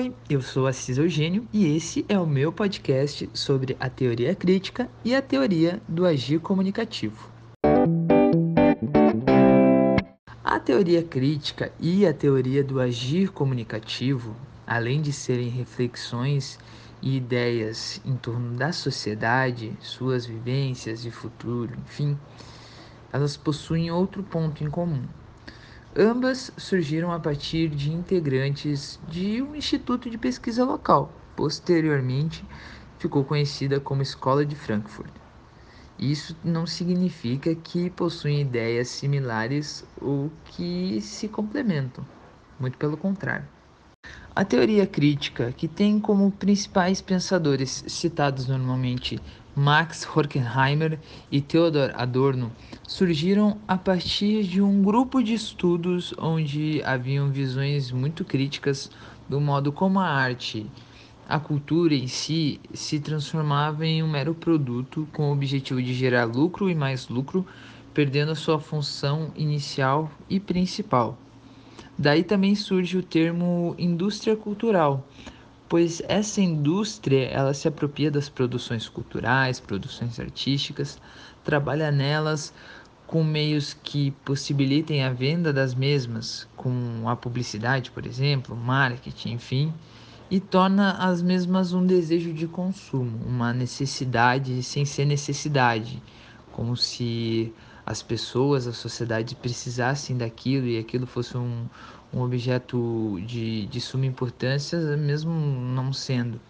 Oi, eu sou Assis Eugênio e esse é o meu podcast sobre a teoria crítica e a teoria do agir comunicativo. A teoria crítica e a teoria do agir comunicativo, além de serem reflexões e ideias em torno da sociedade, suas vivências e futuro, enfim, elas possuem outro ponto em comum Ambas surgiram a partir de integrantes de um instituto de pesquisa local, posteriormente ficou conhecida como Escola de Frankfurt. Isso não significa que possuem ideias similares ou que se complementam, muito pelo contrário. A teoria crítica, que tem como principais pensadores citados normalmente Max Horkheimer e Theodor Adorno, surgiram a partir de um grupo de estudos onde haviam visões muito críticas do modo como a arte, a cultura em si, se transformava em um mero produto com o objetivo de gerar lucro e mais lucro, perdendo a sua função inicial e principal. Daí também surge o termo indústria cultural, pois essa indústria ela se apropria das produções culturais, produções artísticas, trabalha nelas com meios que possibilitem a venda das mesmas, com a publicidade, por exemplo, marketing, enfim, e torna as mesmas um desejo de consumo, uma necessidade sem ser necessidade, como se as pessoas, a sociedade precisassem daquilo e aquilo fosse um, um objeto de, de suma importância, mesmo não sendo.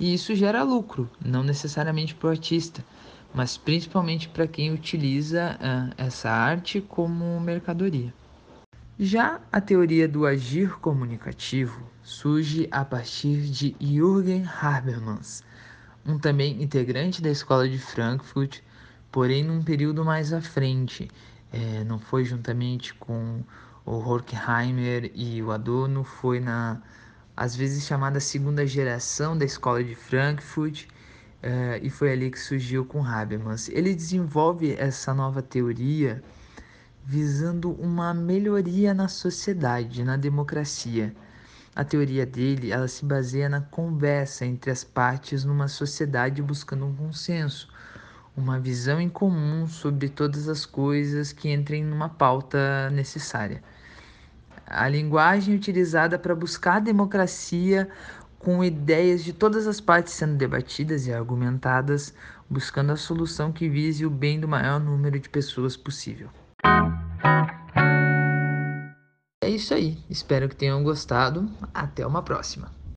E isso gera lucro, não necessariamente para o artista, mas principalmente para quem utiliza uh, essa arte como mercadoria. Já a teoria do agir comunicativo surge a partir de Jürgen Habermas, um também integrante da escola de Frankfurt, porém num período mais à frente. É, não foi juntamente com o Horkheimer e o Adorno, foi na às vezes chamada segunda geração da escola de Frankfurt, é, e foi ali que surgiu com Habermas. Ele desenvolve essa nova teoria visando uma melhoria na sociedade, na democracia. A teoria dele, ela se baseia na conversa entre as partes numa sociedade buscando um consenso, uma visão em comum sobre todas as coisas que entrem numa pauta necessária. A linguagem utilizada para buscar a democracia com ideias de todas as partes sendo debatidas e argumentadas, buscando a solução que vise o bem do maior número de pessoas possível. É isso aí, espero que tenham gostado. Até uma próxima.